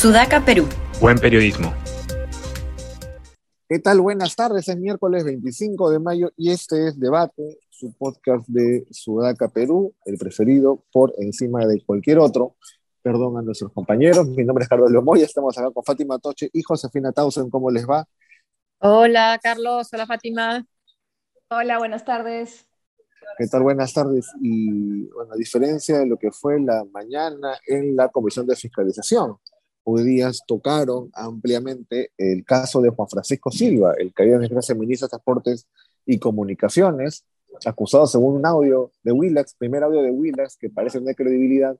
Sudaca, Perú. Buen periodismo. ¿Qué tal? Buenas tardes, es miércoles 25 de mayo y este es Debate, su podcast de Sudaca, Perú, el preferido por encima de cualquier otro. Perdón a nuestros compañeros, mi nombre es Carlos Lomoya, estamos acá con Fátima Toche y Josefina Tausen, ¿cómo les va? Hola Carlos, hola Fátima. Hola, buenas tardes. ¿Qué tal? Buenas tardes. Y bueno, a diferencia de lo que fue la mañana en la Comisión de Fiscalización, hoy día tocaron ampliamente el caso de Juan Francisco Silva, el caído en el ministro de Transportes y Comunicaciones, acusado según un audio de Willax, primer audio de Willax, que parece tener credibilidad,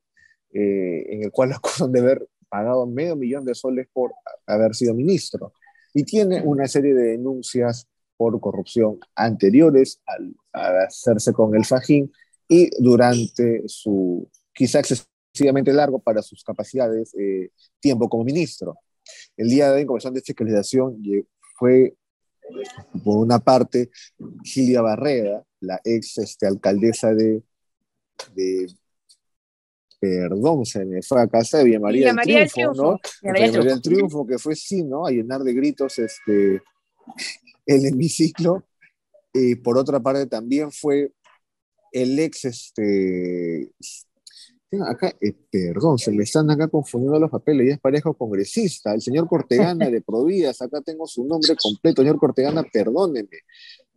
eh, en el cual lo acusan de haber pagado medio millón de soles por haber sido ministro. Y tiene una serie de denuncias por corrupción anteriores al, hacerse con el Fajín y durante su quizá excesivamente largo para sus capacidades eh, tiempo como ministro. El día de hoy en Comisión de Fiscalización fue, por una parte, Gilia Barreda, la ex este, alcaldesa de, de perdón, se me fue a casa de Villa María, del, Triunfo, ¿no? María del Triunfo, que fue sí, ¿no? A llenar de gritos este, el hemiciclo. y por otra parte, también fue el ex, este, acá, eh, perdón, se me están acá confundiendo los papeles, ya es pareja congresista, el señor Cortegana de Provías, acá tengo su nombre completo, señor Cortegana, perdóneme,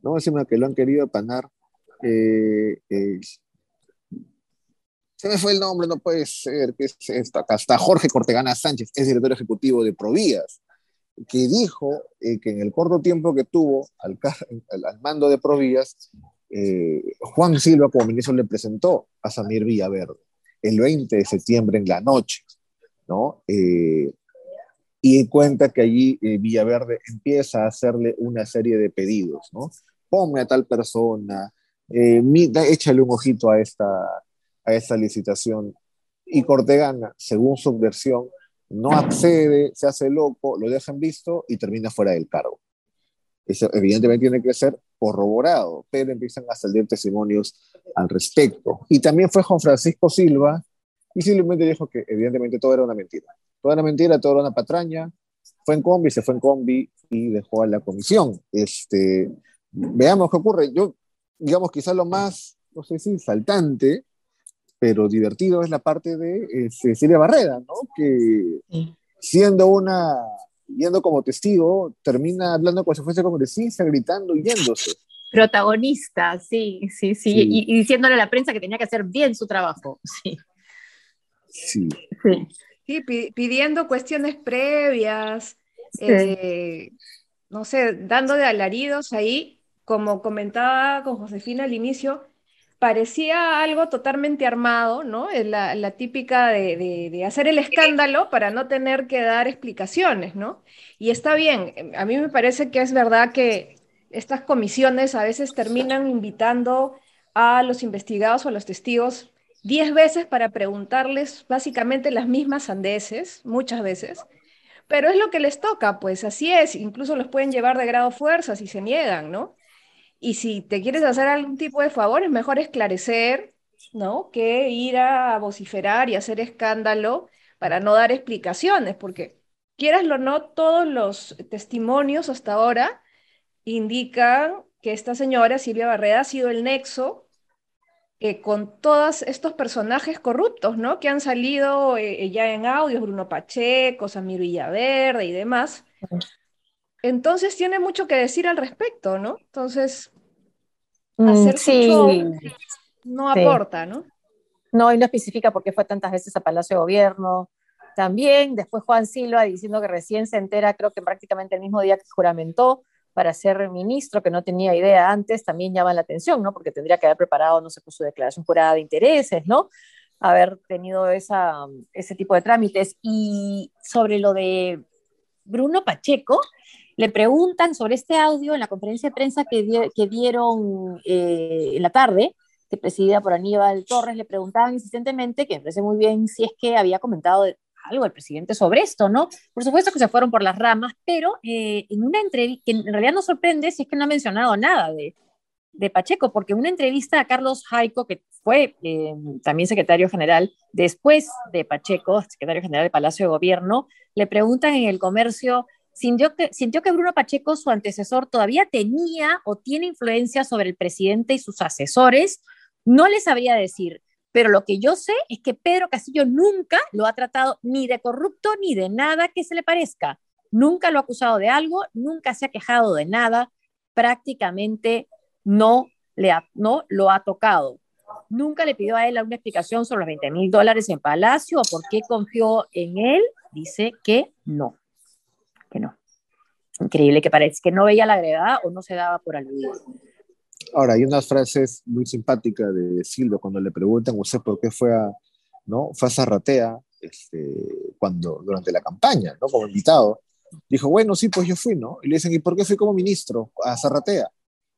no decime que lo han querido apanar. Eh, eh, se me fue el nombre, no puede ser, que es esto, acá está Jorge Cortegana Sánchez, es director ejecutivo de Provías que dijo eh, que en el corto tiempo que tuvo al, al, mando de Provías, Juan Silva como ministro le presentó a Samir Villaverde el 20 de septiembre en la noche, ¿no? Eh, y cuenta que allí Villaverde empieza a hacerle una serie de pedidos, ¿no? Ponme a tal persona, échale un ojito a esta, a esta licitación. Y Cortegana, según su versión, no accede, se hace loco, lo dejan visto y termina fuera del cargo. Eso evidentemente tiene que ser corroborado, pero empiezan a salir testimonios al respecto. Y también fue Juan Francisco Silva y simplemente dijo que evidentemente todo era una mentira. Toda era mentira, todo era una patraña. Fue en combi, se fue en combi y dejó a la comisión. Este, veamos qué ocurre. Yo, digamos, quizás lo más, no sé si saltante, pero divertido es la parte de eh, Cecilia Barrera, ¿no? Que siendo una, yendo como testigo, termina hablando como si fuese congresista, gritando y yéndose. Protagonista, sí, sí, sí, Y, diciéndole a la prensa que tenía que hacer bien su trabajo, sí. Sí. Sí, pidiendo cuestiones previas, eh, no sé, dando de alaridos ahí, como comentaba con Josefina al inicio, parecía algo totalmente armado, ¿no? La, la típica de, hacer el escándalo para no tener que dar explicaciones, ¿no? Y está bien, a mí me parece que es verdad que estas comisiones a veces terminan invitando a los investigados o a los testigos diez veces para preguntarles básicamente las mismas sandeces, muchas veces, pero es lo que les toca, pues así es, incluso los pueden llevar de grado fuerza si se niegan, ¿no? Y si te quieres hacer algún tipo de favor, es mejor esclarecer, ¿no? Que ir a vociferar y hacer escándalo para no dar explicaciones, porque quieras o no, todos los testimonios hasta ahora indican que esta señora, Silvia Barreda, ha sido el nexo eh, con todos estos personajes corruptos, ¿no? Que han salido eh, ya en audios, Bruno Pacheco, Samir Villaverde y demás. Entonces tiene mucho que decir al respecto, ¿no? Entonces, hacer sí, no aporta, ¿no? No, y no especifica por qué fue tantas veces a Palacio de Gobierno. También, después Juan Silva diciendo que recién se entera, creo que prácticamente el mismo día que juramentó para ser ministro, que no tenía idea antes, también llama la atención, ¿no? Porque tendría que haber preparado, no sé, pues, su declaración jurada de intereses, ¿no? Haber tenido esa, ese tipo de trámites. Y sobre lo de Bruno Pacheco, le preguntan sobre este audio en la conferencia de prensa que, que dieron eh, en la tarde, que presidida por Aníbal Torres, le preguntaban insistentemente, que me parece muy bien, si es que había comentado algo el presidente sobre esto, ¿no? Por supuesto que se fueron por las ramas, pero eh, en una entrevista, que en realidad nos sorprende si es que no ha mencionado nada de, de Pacheco, porque una entrevista a Carlos Jaico, que fue eh, también secretario general después de Pacheco, secretario general del Palacio de Gobierno, le preguntan en el comercio, ¿sintió que, sintió que Bruno Pacheco, su antecesor, todavía tenía o tiene influencia sobre el presidente y sus asesores? No le sabría decir, pero lo que yo sé es que Pedro Castillo nunca lo ha tratado ni de corrupto ni de nada que se le parezca. Nunca lo ha acusado de algo, nunca se ha quejado de nada, prácticamente no, le no lo ha tocado. Nunca le pidió a él alguna explicación sobre los 20 mil dólares en Palacio o por qué confió en él. Dice que no, que no. Increíble que parece que no veía la gravedad o no se daba por aludido. Ahora, hay unas frases muy simpáticas de Silvio cuando le preguntan usted por qué fue a, ¿no? Fue a Zarratea este, cuando, durante la campaña, ¿no? Como invitado. Dijo, bueno, sí, pues yo fui, ¿no? Y le dicen, ¿y por qué fui como ministro a Zarratea?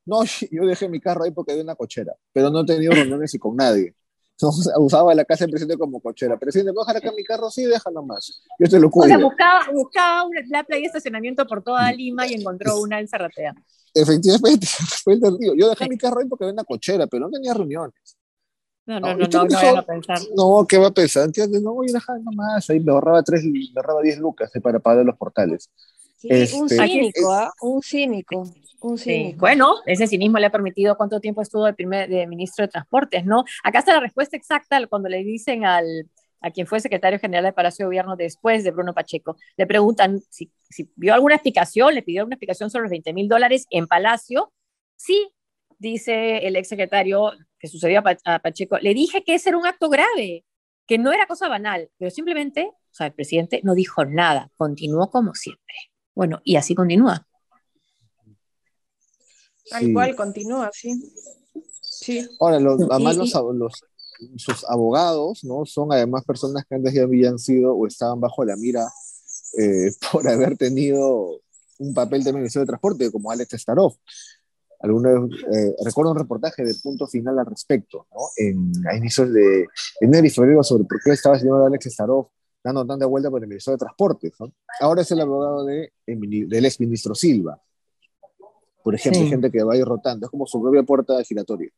No, yo dejé mi carro ahí porque había una cochera, pero no he tenido reuniones y con nadie. Usaba la casa del presidente como cochera. Presidente, ¿puedo dejar acá mi carro? Sí, déjalo más. Yo te lo cuido. O sea, buscaba, buscaba una, la playa de estacionamiento por toda Lima y encontró una en Zarratea. Efectivamente, fue el Yo dejé mi carro ahí porque había una cochera, pero no tenía reuniones. No, no, no, no, no, a pensar. No, ¿qué va a pensar? ¿Entiendes? No voy a dejar nomás. Ahí me ahorraba, tres, me ahorraba 10 lucas eh, para pagar los portales. Sí, un este, cínico, ¿ah? Un cínico. Un cínico. Bueno, ese cinismo le ha permitido cuánto tiempo estuvo el primer de ministro de Transportes, ¿no? Acá está la respuesta exacta cuando le dicen al, a quien fue secretario general del Palacio de Gobierno después de Bruno Pacheco. Le preguntan si, vio alguna explicación, le pidió una explicación sobre los 20 mil dólares en Palacio. Sí, dice el ex secretario que sucedió a, Pacheco, le dije que ese era un acto grave, que no era cosa banal, pero simplemente, o sea, el presidente no dijo nada, continuó como siempre. Bueno, y así continúa. Tal cual, continúa, sí. sí. Ahora, los, además los, sus abogados, ¿no? Son además personas que antes ya habían sido o estaban bajo la mira eh, por haber tenido un papel de Ministerio de Transporte, como Alex Starov. Algunos, eh, recuerdo un reportaje de punto final al respecto, ¿no? En, a inicios de enero y febrero sobre por qué estaba el señor Alex Starov dando tanta vuelta por el Ministerio de Transporte. ¿no? Ahora es el abogado de, del ex ministro Silva. Por ejemplo, hay gente que va a ir rotando, es como su propia puerta giratoria.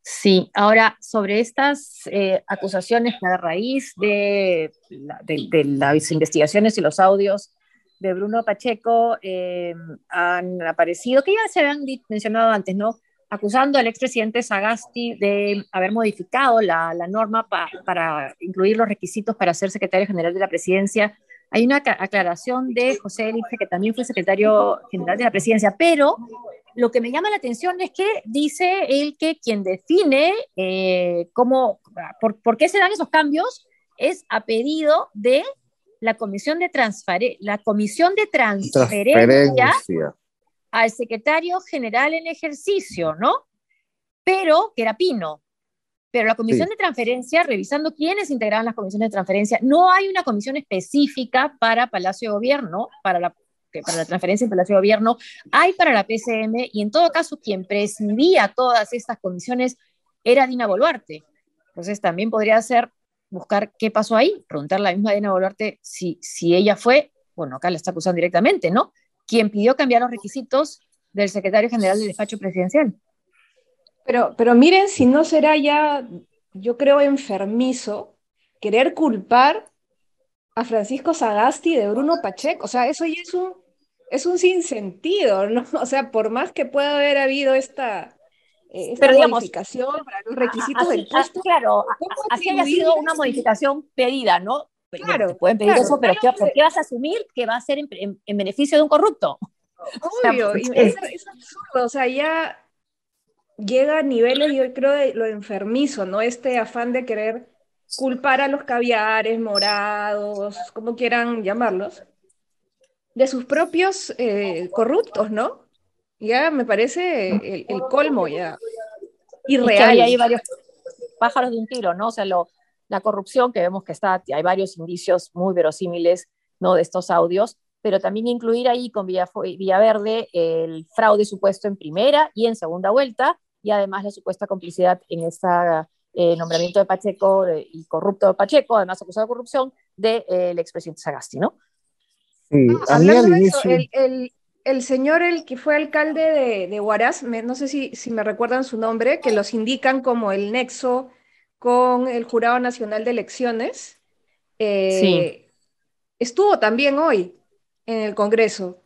Sí, ahora sobre estas eh, acusaciones a raíz de, de, las investigaciones y los audios de Bruno Pacheco eh, han aparecido, que ya se habían mencionado antes, ¿no? Acusando al expresidente Sagasti de haber modificado la, la norma para incluir los requisitos para ser secretario general de la presidencia. Hay una aclaración de José Elite, que también fue secretario general de la presidencia, pero lo que me llama la atención es que dice él que quien define eh, cómo, por, qué se dan esos cambios es a pedido de la Comisión de, la comisión de Transferencia, al secretario general en ejercicio, ¿no? Pero, que era Pino. Pero la comisión de transferencia, revisando quiénes integraban las comisiones de transferencia, no hay una comisión específica para Palacio de Gobierno, para la que para la transferencia en Palacio de Gobierno, hay para la PCM y en todo caso quien presidía todas estas comisiones era Dina Boluarte. Entonces también podría ser buscar qué pasó ahí, preguntarle a la misma Dina Boluarte si, si ella fue, bueno, acá la está acusando directamente, ¿no? Quien pidió cambiar los requisitos del secretario general del despacho presidencial. Pero, pero miren si no será ya, yo creo, enfermizo querer culpar a Francisco Sagasti de Bruno Pacheco. O sea, eso ya es un, es un sinsentido, ¿no? O sea, por más que pueda haber habido esta, eh, modificación para los requisitos del puesto. Claro, así haya sido una modificación pedida, ¿no? Claro, pueden pedir eso, pero ¿por qué vas a asumir que va a ser en, beneficio de un corrupto? Obvio, y es, es, absurdo, o sea, ya llega a niveles, yo creo, de lo enfermizo, ¿no? Este afán de querer culpar a los caviares morados, como quieran llamarlos, de sus propios eh, corruptos, ¿no? Ya me parece el, colmo ya. Irreal. Y hay, varios pájaros de un tiro, ¿no? O sea, lo, la corrupción que vemos que está, hay varios indicios muy verosímiles, ¿no? De estos audios, pero también incluir ahí con Villaverde el fraude supuesto en primera y en segunda vuelta, y además la supuesta complicidad en esta eh, nombramiento de Pacheco y corrupto de Pacheco, además acusado de corrupción, del de, expresidente Sagasti, ¿no? hablando de eso, el, el señor, el que fue alcalde de, de Huaraz, no sé si, si me recuerdan su nombre, que los indican como el nexo con el Jurado Nacional de Elecciones, eh, estuvo también hoy en el Congreso.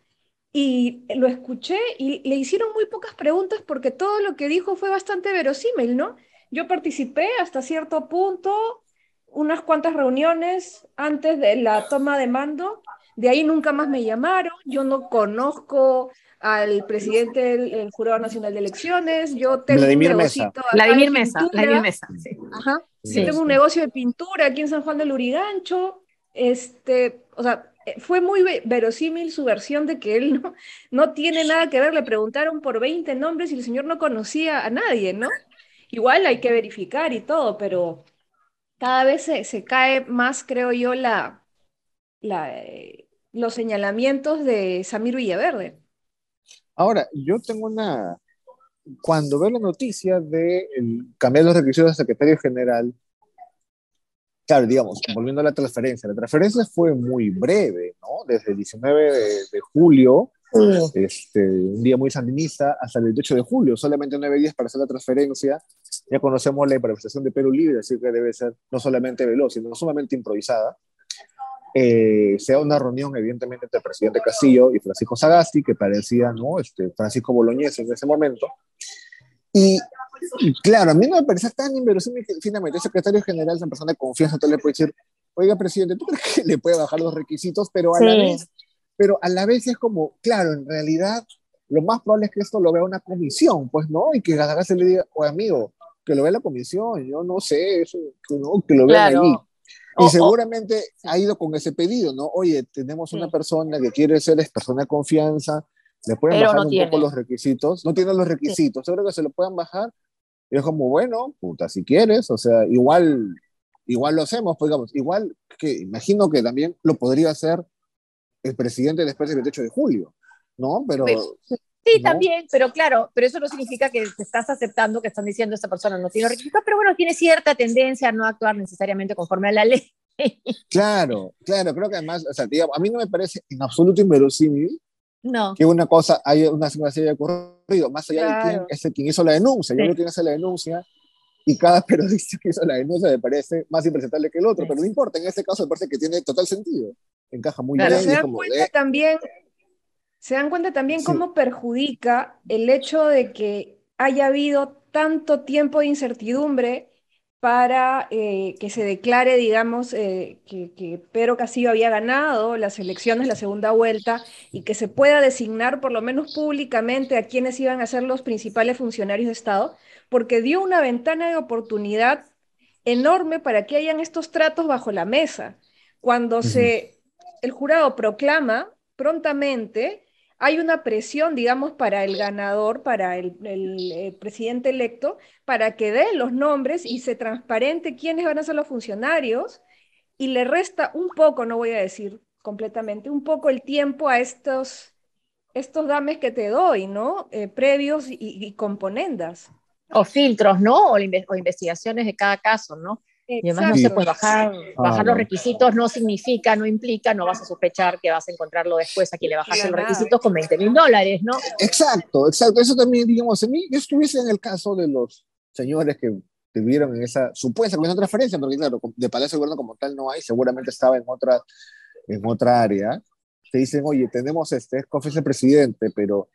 Y lo escuché y le hicieron muy pocas preguntas porque todo lo que dijo fue bastante verosímil, ¿no? Yo participé hasta cierto punto, unas cuantas reuniones antes de la toma de mando, de ahí nunca más me llamaron, yo no conozco al presidente del Jurado Nacional de Elecciones, yo tengo un negocio Vladimir Mesa, Vladimir Mesa, sí. Ajá, sí, tengo un negocio de pintura aquí en San Juan del Urigancho, este, o sea, fue muy verosímil su versión de que él no, no tiene nada que ver, le preguntaron por 20 nombres y el señor no conocía a nadie, ¿no? Igual hay que verificar y todo, pero cada vez se, cae más, creo yo, la, la, eh, los señalamientos de Samir Villaverde. Ahora, yo tengo una... Cuando veo la noticia de cambiar los requisitos de secretario general, claro, digamos, volviendo a la transferencia, la transferencia fue muy breve, ¿no? Desde el 19 de, julio, este, un día muy sandinista, hasta el 28 de julio, solamente nueve días para hacer la transferencia. Ya conocemos la improvisación de Perú Libre, así que debe ser no solamente veloz, sino sumamente improvisada. Eh, sea una reunión, evidentemente, entre el presidente Castillo y Francisco Sagasti, que parecía, ¿no? Este, Francisco Boloñez en ese momento. Y, claro, a mí no me parece tan inverosímil que finalmente el secretario general es una persona de confianza, entonces le puede decir, oiga, presidente, ¿tú crees que le puede bajar los requisitos? Pero a la vez, pero a la vez es como, claro, en realidad, lo más probable es que esto lo vea una comisión, pues, ¿no? Y que Sagasti le diga, oye, amigo, que lo vea la comisión, yo no sé, eso, que, no, que lo vean allí. Y seguramente ha ido con ese pedido, ¿no? Oye, tenemos una persona que quiere ser persona de confianza, le pueden bajar un poco los requisitos, no tiene los requisitos, seguro que se lo puedan bajar. Y es como, bueno, puta, si quieres, o sea, igual, igual lo hacemos, pues digamos, igual que imagino que también lo podría hacer el presidente después del 28 de julio, ¿no? Pero... Sí, también, pero claro, pero eso no significa que te estás aceptando que están diciendo esta persona no tiene requisitos, pero bueno, tiene cierta tendencia a no actuar necesariamente conforme a la ley. Claro, claro, creo que además, o sea, digamos, a mí no me parece en absoluto inverosímil no. que una cosa, hay una situación haya ocurrido, más allá de quién es el quien hizo la denuncia. Yo creo que quien hace la denuncia y cada periodista que hizo la denuncia me parece más impresentable que el otro, pero no importa, en este caso me parece que tiene total sentido. Encaja muy bien. Se dan cuenta también se dan cuenta también cómo perjudica el hecho de que haya habido tanto tiempo de incertidumbre para eh, que se declare, digamos, eh, que, que, Pedro Castillo había ganado las elecciones, la segunda vuelta, y que se pueda designar por lo menos públicamente a quienes iban a ser los principales funcionarios de Estado, porque dio una ventana de oportunidad enorme para que hayan estos tratos bajo la mesa. Cuando se, el jurado proclama prontamente hay una presión, digamos, para el ganador, para el, eh, presidente electo, para que dé los nombres y se transparente quiénes van a ser los funcionarios y le resta un poco, no voy a decir completamente, un poco el tiempo a estos, estos dames que te doy, ¿no? Eh, previos y, componendas. O filtros, ¿no? o investigaciones de cada caso, ¿no? Y además no se puede bajar, bajar los requisitos no significa, no implica, no vas a sospechar que vas a encontrarlo después a quien le bajas los requisitos con 20 mil dólares, ¿no? Exacto, exacto. Eso también, digamos, a mí, yo estuviese en el caso de los señores que vivieron en esa supuesta comisión de transferencia, porque claro, de Palacio de Gobierno como tal no hay, seguramente estaba en otra, en otra área, te dicen, oye, tenemos este, es confianza presidente, pero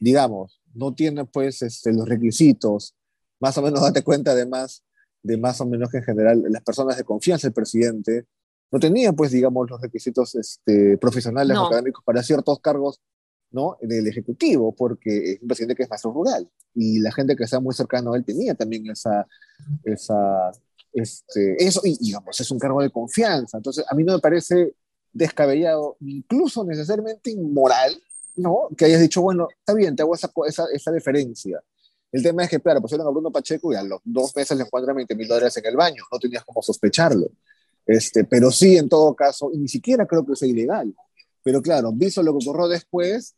digamos, no tiene pues este, los requisitos, más o menos date cuenta además de más o menos que en general las personas de confianza del presidente no tenían, pues, digamos, los requisitos este, profesionales o académicos para ciertos cargos ¿no? del Ejecutivo, porque es un presidente que es maestro rural y la gente que está muy cercano a él tenía también esa, esa este, eso, y digamos, es un cargo de confianza. Entonces, a mí no me parece descabellado, incluso necesariamente inmoral, ¿no? Que hayas dicho, bueno, está bien, te hago esa, esa, esa deferencia. El tema es que, claro, pusieron a Bruno Pacheco y a los dos meses le encuentran 20 mil dólares en el baño. No tenías como sospecharlo. Este, pero sí, en todo caso, y ni siquiera creo que sea ilegal. Pero claro, visto lo que ocurrió después,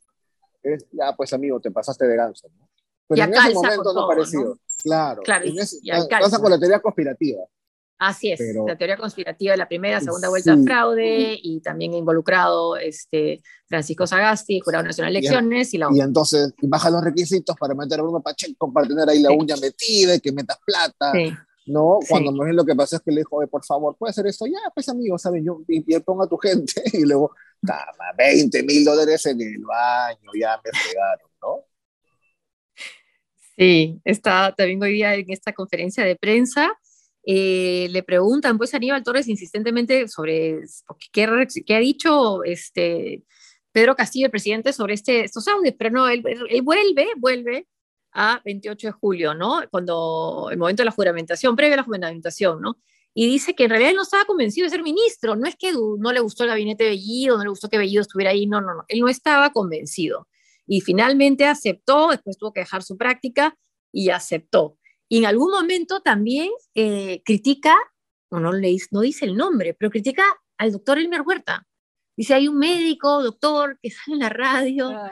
es, ya, pues amigo, te pasaste de ganso. ¿no? Pero en ese momento no pareció. Claro. claro en ese, pasa con la teoría conspirativa. Así es, la teoría conspirativa de la primera, segunda vuelta de fraude y también involucrado este, Francisco Sagasti, Jurado Nacional de Elecciones. Y, la... y entonces baja los requisitos para meter a Bruno Pacheco para tener ahí la uña metida y que metas plata. ¿no? Cuando lo que pasa es que le dijo, por favor, ¿puede hacer esto? Ya, pues amigo, ¿sabes? Yo, y, pongo a tu gente y luego, 20 mil dólares en el baño, ya me fregaron, ¿no? Sí, está también hoy día en esta conferencia de prensa eh, le preguntan pues Aníbal Torres insistentemente sobre qué, ha dicho este, Pedro Castillo, el presidente, sobre este, estos audios, pero no, él, vuelve, vuelve a 28 de julio, ¿no? Cuando el momento de la juramentación, previo a la juramentación, ¿no? Y dice que en realidad él no estaba convencido de ser ministro, no es que no le gustó el gabinete de Bellido, no le gustó que Bellido estuviera ahí, no, no, no, él no estaba convencido. Y finalmente aceptó, después tuvo que dejar su práctica y aceptó. Y en algún momento también eh, critica, o no, le, no dice el nombre, pero critica al doctor Elmer Huerta. Dice, hay un médico, doctor, que sale en la radio ah.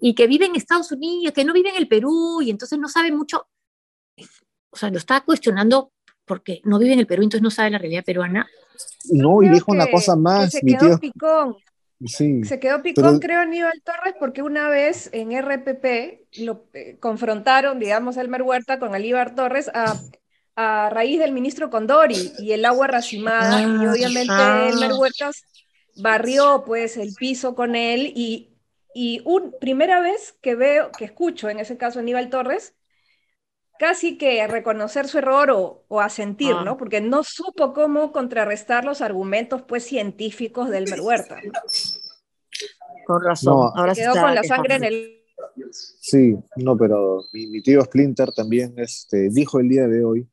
y, que vive en Estados Unidos, que no vive en el Perú y entonces no sabe mucho. O sea, lo está cuestionando porque no vive en el Perú, entonces no sabe la realidad peruana. No, y dijo una cosa más, mi tío. Picón. Se quedó picón, creo, Aníbal Torres, porque una vez en RPP lo eh, confrontaron, digamos, Elmer Huerta con Alíbar Torres a, a, raíz del ministro Condori y el agua racimada, y ah, obviamente ah. Elmer Huerta barrió pues el piso con él y, y un, primera vez que veo, que escucho en ese caso Aníbal Torres, casi que reconocer su error o, o asentir, ah. ¿no? Porque no supo cómo contrarrestar los argumentos, pues, científicos del Huerta. Con razón. Ahora quedó con la sangre en el... Sí, no, pero mi, tío Splinter también este, dijo el día de hoy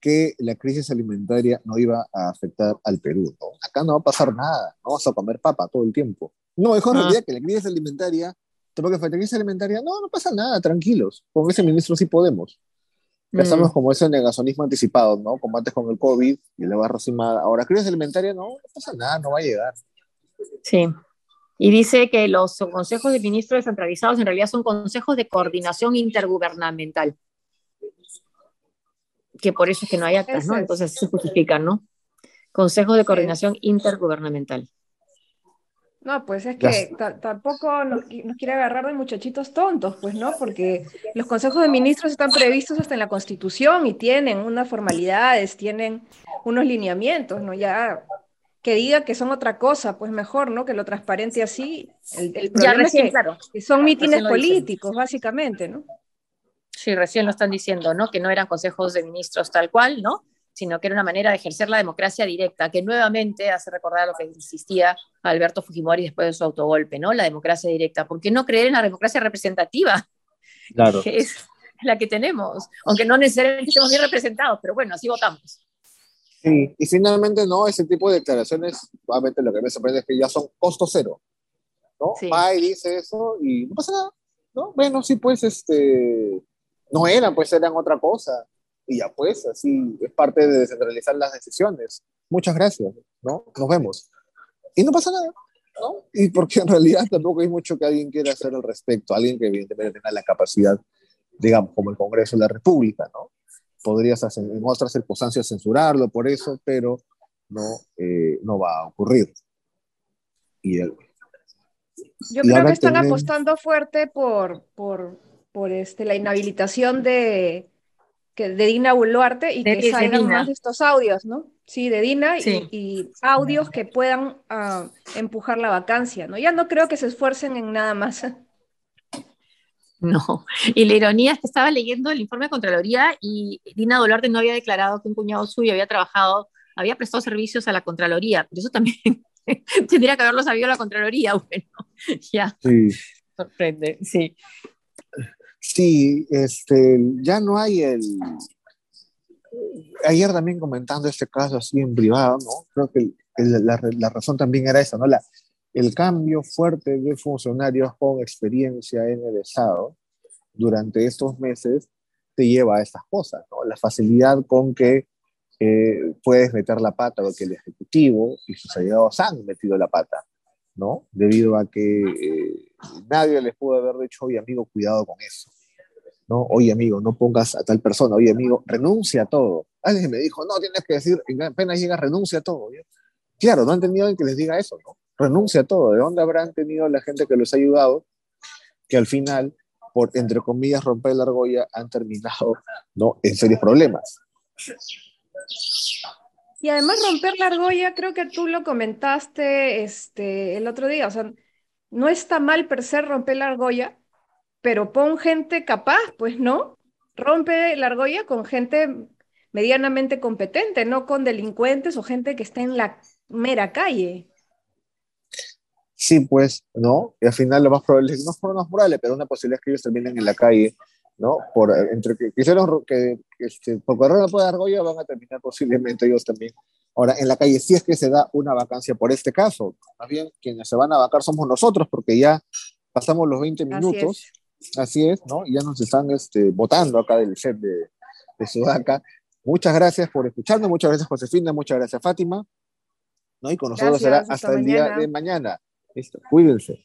que la crisis alimentaria no iba a afectar al Perú. ¿no? Acá no va a pasar nada, no vamos a comer papa todo el tiempo. No, es en ah. realidad que la crisis alimentaria, tengo que la crisis alimentaria, no, no pasa nada, tranquilos. Con ese ministro sí podemos. Estamos mm. como ese negacionismo anticipado, ¿no? Como antes con el COVID y la barra cimada. Ahora, crisis alimentaria, no, no pasa nada, no va a llegar. Sí. Y dice que los consejos de ministros descentralizados en realidad son consejos de coordinación intergubernamental. Que por eso es que no hay actas, ¿no? Entonces se justifican, ¿no? Consejos de coordinación intergubernamental. No, pues es que tampoco nos, quiere agarrar de muchachitos tontos, pues, ¿no? Porque los consejos de ministros están previstos hasta en la Constitución y tienen unas formalidades, tienen unos lineamientos, ¿no? Ya que diga que son otra cosa, pues mejor, ¿no? Que lo transparente así. El, problema es que, son mítines políticos, básicamente, ¿no? Sí, recién lo están diciendo, ¿no? Que no eran consejos de ministros tal cual, ¿no? sino que era una manera de ejercer la democracia directa, que nuevamente hace recordar lo que insistía Alberto Fujimori después de su autogolpe, ¿no? La democracia directa. ¿Por qué no creer en la democracia representativa? Claro. Que es la que tenemos, aunque no necesariamente estemos bien representados, pero bueno, así votamos. Sí, y finalmente no, ese tipo de declaraciones, obviamente lo que me sorprende es que ya son costo cero, ¿no? Sí. dice eso y no pasa nada, ¿no? Bueno, sí, pues, este, no eran, pues eran otra cosa y ya pues, así es parte de descentralizar las decisiones. Muchas gracias, ¿no? Nos vemos. Y no pasa nada, ¿no? Y porque en realidad tampoco hay mucho que alguien quiera hacer al respecto, alguien que evidentemente tenga la capacidad, digamos, como el Congreso de la República, ¿no? Podrías hacer, en otras circunstancias censurarlo por eso, pero no, eh, no va a ocurrir. Y Yo creo que están apostando fuerte por, por, por este, la inhabilitación de, que de Dina Boluarte y que salgan más de estos audios, ¿no? Sí, de Dina Y, audios que puedan ah, empujar la vacancia, ¿no? Ya no creo que se esfuercen en nada más. No, y la ironía es que estaba leyendo el informe de Contraloría y Dina Boluarte no había declarado que un cuñado suyo había trabajado, había prestado servicios a la Contraloría, pero eso también tendría que haberlo sabido la Contraloría, bueno, ya. Sí. Sorprende, sí. Sí, este, ya no hay el... Ayer también comentando este caso así en privado, ¿no? Creo que la, la, razón también era esa, ¿no? La, el cambio fuerte de funcionarios con experiencia en el Estado durante estos meses te lleva a estas cosas, ¿no? La facilidad con que eh, puedes meter la pata, porque el Ejecutivo y sus aliados han metido la pata, ¿no? Debido a que eh, nadie les pudo haber dicho, oye amigo, cuidado con eso. ¿no? Oye, amigo, no pongas a tal persona, oye, amigo, renuncia a todo. Alguien me dijo, no, tienes que decir, apenas llega, renuncia a todo. Claro, no han tenido que les diga eso, ¿no? Renuncia a todo. ¿De dónde habrán tenido la gente que los ha ayudado? Que al final, por, entre comillas, romper la argolla, han terminado, ¿no? En serios problemas. Y además romper la argolla, creo que tú lo comentaste este, el otro día, o sea, no está mal per se romper la argolla, pero pon gente capaz, pues no, rompe la argolla con gente medianamente competente, no con delincuentes o gente que está en la mera calle. Sí, pues, ¿no? Y al final lo más probable es, no fueron más morales, pero una posibilidad es que ellos terminen en la calle, ¿no? Por, entre que quisieron que, este, por correr la de argolla van a terminar posiblemente ellos también. Ahora, en la calle, si es que se da una vacancia por este caso, más bien quienes se van a vacar somos nosotros, porque ya pasamos los 20 minutos, así es, ¿no? Y ya nos están este, votando acá del set de, de Sudaca. Muchas gracias por escucharnos, muchas gracias Josefina, muchas gracias Fátima, ¿no? Y con nosotros será hasta, el día de mañana. Listo, cuídense.